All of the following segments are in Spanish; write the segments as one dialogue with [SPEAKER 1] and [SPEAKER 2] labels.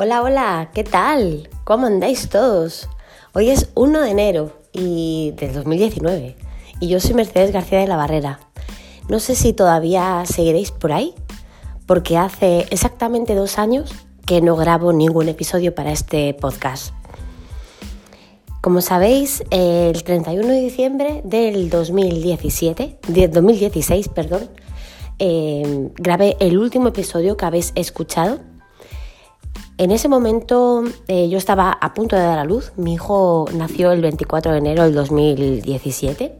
[SPEAKER 1] Hola, hola, ¿qué tal? ¿Cómo andáis todos? Hoy es 1 de enero y del 2019 y yo soy Mercedes García de la Barrera. No sé si todavía seguiréis por ahí, porque hace exactamente dos años que no grabo ningún episodio para este podcast. Como sabéis, el 31 de diciembre del 2017, de 2016, perdón, eh, grabé el último episodio que habéis escuchado. En ese momento eh, yo estaba a punto de dar a luz. Mi hijo nació el 24 de enero del 2017.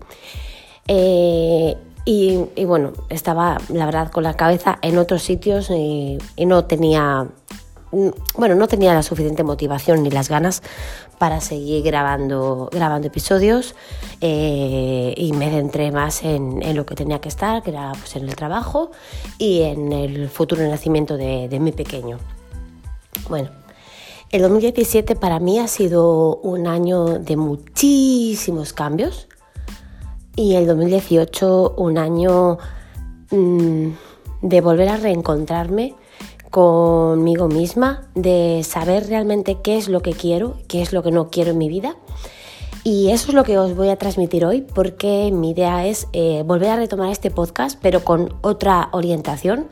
[SPEAKER 1] Eh, y, bueno, estaba la verdad con la cabeza en otros sitios y no tenía Mm, bueno, no tenía la suficiente motivación ni las ganas para seguir grabando, grabando episodios eh, y me centré más en, lo que tenía que estar, que era pues, en el trabajo y en el futuro nacimiento de mi pequeño. Bueno, el 2017 para mí ha sido un año de muchísimos cambios y el 2018 un año mm, de volver a reencontrarme conmigo misma, de saber realmente qué es lo que quiero, qué es lo que no quiero en mi vida. Y eso es lo que os voy a transmitir hoy porque mi idea es eh, volver a retomar este podcast pero con otra orientación.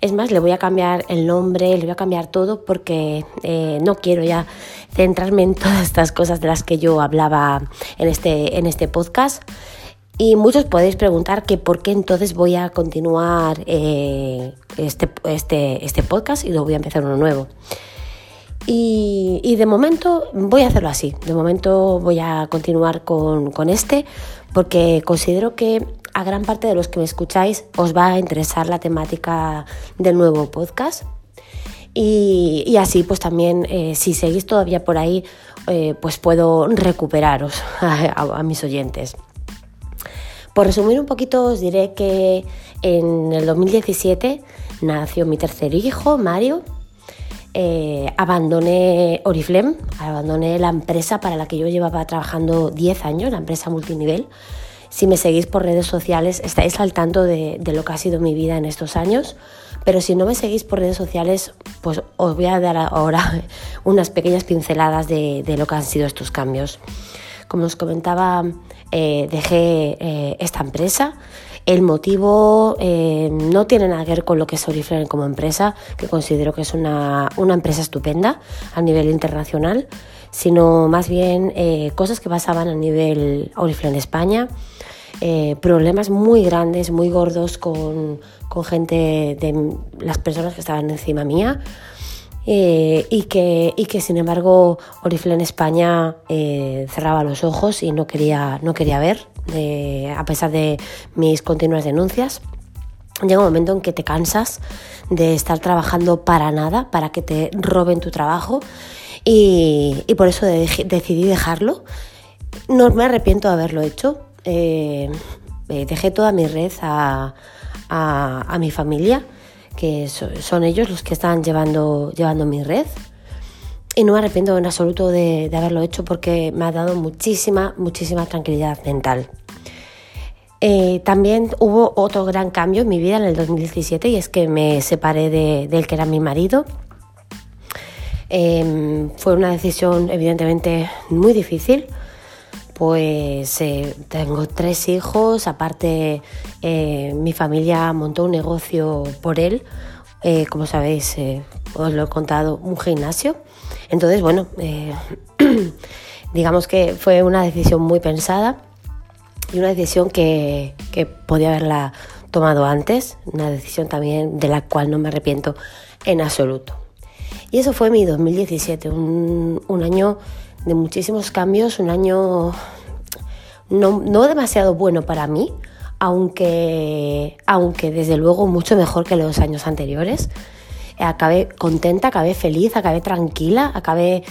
[SPEAKER 1] Es más, le voy a cambiar el nombre, le voy a cambiar todo porque eh, no quiero ya centrarme en todas estas cosas de las que yo hablaba en este, en este podcast. Y muchos podéis preguntar que por qué entonces voy a continuar eh, este, este, este, podcast y luego voy a empezar uno nuevo. Y, de momento voy a hacerlo así, de momento voy a continuar con, este porque considero que a gran parte de los que me escucháis os va a interesar la temática del nuevo podcast. Y, así pues también eh, si seguís todavía por ahí eh, pues puedo recuperaros a mis oyentes. Por resumir un poquito, os diré que en el 2017 nació mi tercer hijo, Mario. Eh, abandoné Oriflame, abandoné la empresa para la que yo llevaba trabajando 10 años, la empresa multinivel. Si me seguís por redes sociales, estáis al tanto de, lo que ha sido mi vida en estos años. Pero si no me seguís por redes sociales, pues os voy a dar ahora unas pequeñas pinceladas de, lo que han sido estos cambios. Como os comentaba, eh, dejé eh, esta empresa. El motivo eh, no tiene nada que ver con lo que es Oriflame como empresa, que considero que es una, empresa estupenda a nivel internacional, sino más bien cosas que pasaban a nivel Oriflame España, problemas muy grandes, muy gordos con, con gente de las personas que estaban encima mía. Eh, y, que, y que sin embargo Oriflame España eh, cerraba los ojos y no quería, no quería ver, a pesar de mis continuas denuncias. Llega un momento en que te cansas de estar trabajando para nada, para que te roben tu trabajo y, por eso decidí dejarlo. No me arrepiento de haberlo hecho. Eh, dejé toda mi red a mi familia que son ellos los que están llevando, llevando mi red. Y no me arrepiento en absoluto de, haberlo hecho porque me ha dado muchísima, muchísima tranquilidad mental. Eh, también hubo otro gran cambio en mi vida en el 2017 y es que me separé de, del que era mi marido. Em, fue una decisión evidentemente muy difícil pues eh, tengo tres hijos, aparte eh, mi familia montó un negocio por él, eh, como sabéis, os lo he contado, un gimnasio. Entonces, bueno, digamos que fue una decisión muy pensada y una decisión que, podía haberla tomado antes, una decisión también de la cual no me arrepiento en absoluto. Y eso fue mi 2017, un, un año de muchísimos cambios, un año no, demasiado bueno para mí, aunque, aunque desde luego mucho mejor que los años anteriores. Acabé contenta, acabé feliz, acabé tranquila, acabé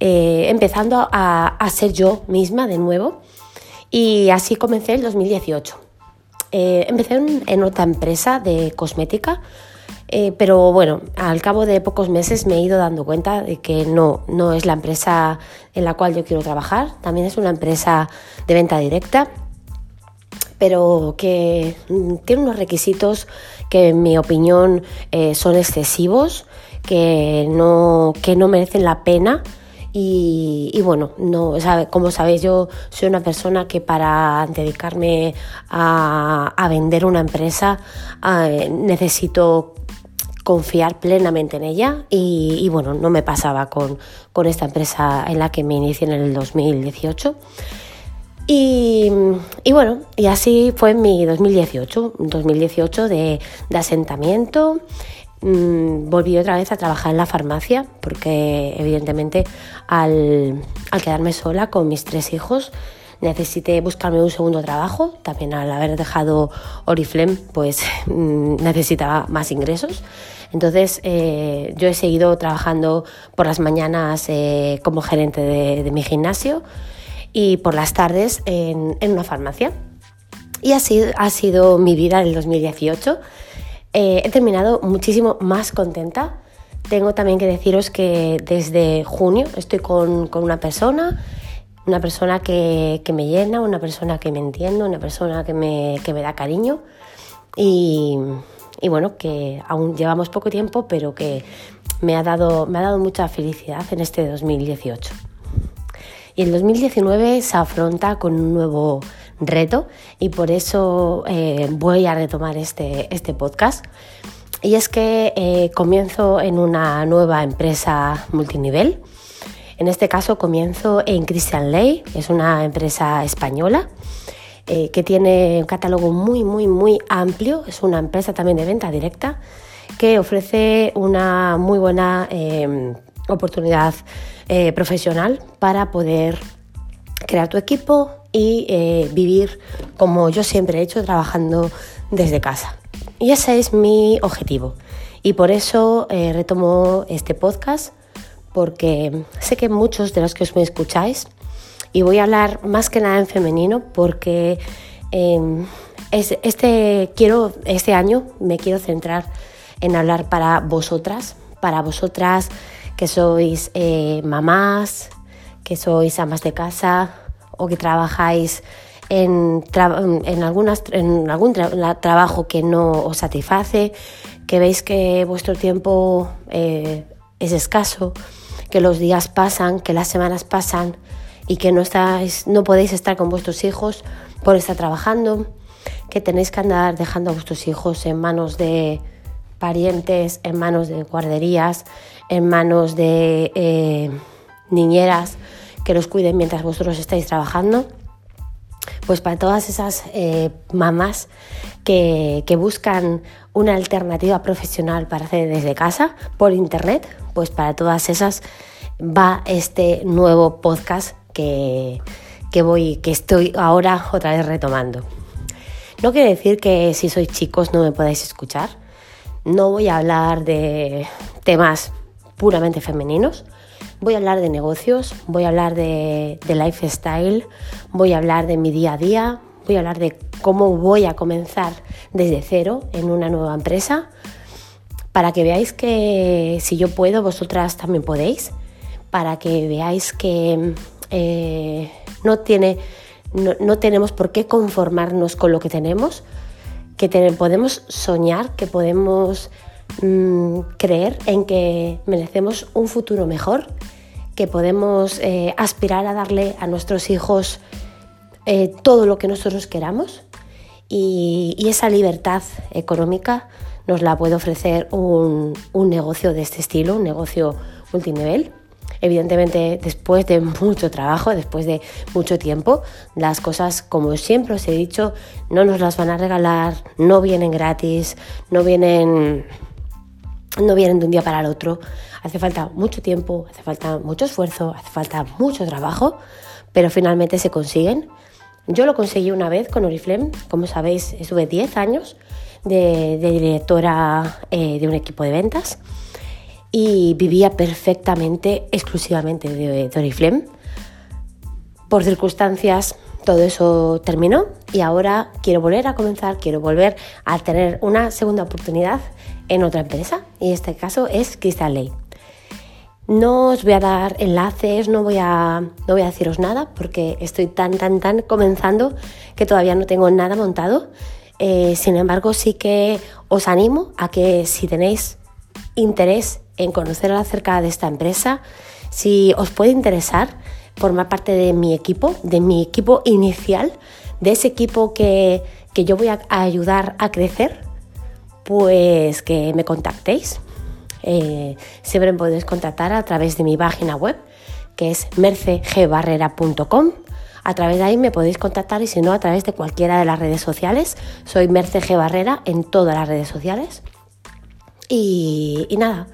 [SPEAKER 1] eh, empezando a, ser yo misma de nuevo. Y así comencé el 2018. Eh, empecé en otra empresa de cosmética eh, pero bueno, al cabo de pocos meses me he ido dando cuenta de que no, no es la empresa en la cual yo quiero trabajar, también es una empresa de venta directa, pero que mm, tiene unos requisitos que en mi opinión eh, son excesivos, que no, que no merecen la pena. Y, bueno, no, como sabéis, yo soy una persona que para dedicarme a, vender una empresa eh, necesito confiar plenamente en ella y, bueno, no me pasaba con, con, esta empresa en la que me inicié en el 2018. Y, y, bueno, y así fue mi 2018, 2018 de, de asentamiento. Mm, volví otra vez a trabajar en la farmacia porque evidentemente al, al quedarme sola con mis tres hijos necesité buscarme un segundo trabajo. También al haber dejado Oriflame, pues mm, necesitaba más ingresos. Entonces eh, yo he seguido trabajando por las mañanas eh, como gerente de, mi gimnasio y por las tardes en, una farmacia. Y así ha sido mi vida en el 2018. Eh, he terminado muchísimo más contenta. Tengo también que deciros que desde junio estoy con, una persona, una persona que, me llena, una persona que me entiende, una persona que me, que me da cariño. Y, y bueno, que aún llevamos poco tiempo, pero que me ha dado, me ha dado mucha felicidad en este 2018. Y el 2019 se afronta con un nuevo reto y por eso eh, voy a retomar este, este podcast. Y es que eh, comienzo en una nueva empresa multinivel. En este caso comienzo en Christian Ley, es una empresa española eh, que tiene un catálogo muy, muy, muy amplio. Es una empresa también de venta directa que ofrece una muy buena em, oportunidad profesional para poder crear tu equipo y eh, vivir como yo siempre he hecho, trabajando desde casa. Y ese es mi objetivo. Y por eso retomo este podcast, porque sé que muchos de los que os me escucháis y voy a hablar más que nada en femenino porque em, este, quiero, este año me quiero centrar en hablar para vosotras, para vosotras que sois eh, mamás, que sois amas de casa o que trabajáis en, en, algún trabajo que no os satisface, que veis que vuestro tiempo eh, es escaso, que los días pasan, que las semanas pasan y que no, estáis, no podéis estar con vuestros hijos por estar trabajando, que tenéis que andar dejando a vuestros hijos en manos de parientes, en manos de guarderías, en manos de eh, niñeras que los cuiden mientras vosotros estáis trabajando. Pues para todas esas eh, mamás que, que, buscan una alternativa profesional para hacer desde casa por internet, pues para todas esas va este nuevo podcast que, voy, que estoy ahora otra vez retomando. No quiere decir que si sois chicos no me podáis escuchar. No voy a hablar de temas puramente femeninos. Voy a hablar de negocios, voy a hablar de, lifestyle, voy a hablar de mi día a día, voy a hablar de cómo voy a comenzar desde cero en una nueva empresa, para que veáis que si yo puedo, vosotras también podéis, para que veáis que eh, no, tiene, no, tenemos por qué conformarnos con lo que tenemos, que podemos soñar, que podemos mm, creer en que merecemos un futuro mejor, que podemos eh, aspirar a darle a nuestros hijos eh, todo lo que nosotros queramos y, esa libertad económica nos la puede ofrecer un, un negocio de este estilo, un negocio multinivel. Evidentemente, después de mucho trabajo, después de mucho tiempo, las cosas, como siempre os he dicho, no nos las van a regalar, no vienen gratis, no vienen, no vienen de un día para el otro. Hace falta mucho tiempo, hace falta mucho esfuerzo, hace falta mucho trabajo, pero finalmente se consiguen. Yo lo conseguí una vez con Oriflame, como sabéis, estuve 10 años de, directora eh, de un equipo de ventas y vivía perfectamente, exclusivamente de Oriflame. Por circunstancias todo eso terminó y ahora quiero volver a comenzar, quiero volver a tener una segunda oportunidad en otra empresa y este caso es Crystal Ley. No os voy a dar enlaces, no voy a, no voy a deciros nada porque estoy tan, tan, tan comenzando que todavía no tengo nada montado. Eh, sin embargo, sí que os animo a que si tenéis interés en conocer acerca de esta empresa, si os puede interesar formar parte de mi equipo, de mi equipo inicial, de ese equipo que, yo voy a, ayudar a crecer, pues que me contactéis. Eh, siempre me podéis contactar a través de mi página web, que es mercegbarrera.com. A través de ahí me podéis contactar y si no, a través de cualquiera de las redes sociales. Soy Merce G. Barrera en todas las redes sociales. Y, nada,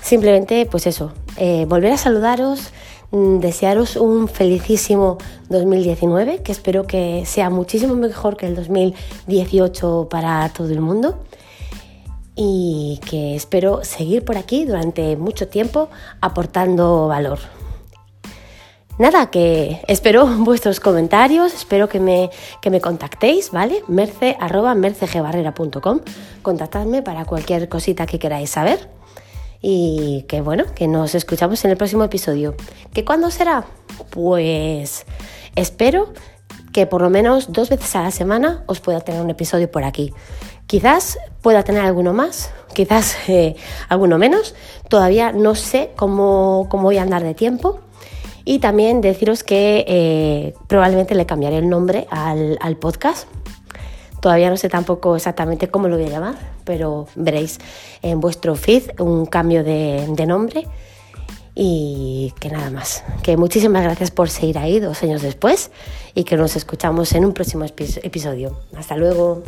[SPEAKER 1] simplemente pues eso, eh, volver a saludaros, mm, desearos un felicísimo 2019, que espero que sea muchísimo mejor que el 2018 para todo el mundo y que espero seguir por aquí durante mucho tiempo aportando valor. Nada, que espero vuestros comentarios, espero que me, que me contactéis, ¿vale? Merce, arroba mercegbarrera.com. Contactadme para cualquier cosita que queráis saber. Y que bueno, que nos escuchamos en el próximo episodio. ¿Que cuándo será? Pues espero que por lo menos dos veces a la semana os pueda tener un episodio por aquí. Quizás pueda tener alguno más, quizás eh, alguno menos. Todavía no sé cómo, cómo voy a andar de tiempo y también deciros que eh, probablemente le cambiaré el nombre al, podcast. Todavía no sé tampoco exactamente cómo lo voy a llamar, pero veréis en vuestro feed un cambio de, de nombre. Y que nada más. Que muchísimas gracias por seguir ahí dos años después y que nos escuchamos en un próximo episodio. Hasta luego.